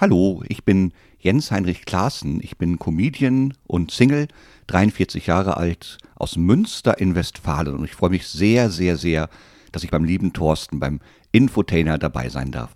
Hallo, ich bin Jens Heinrich Klaassen. Ich bin Comedian und Single, 43 Jahre alt, aus Münster in Westfalen. Und ich freue mich sehr, sehr, sehr, dass ich beim lieben Thorsten, beim Infotainer dabei sein darf.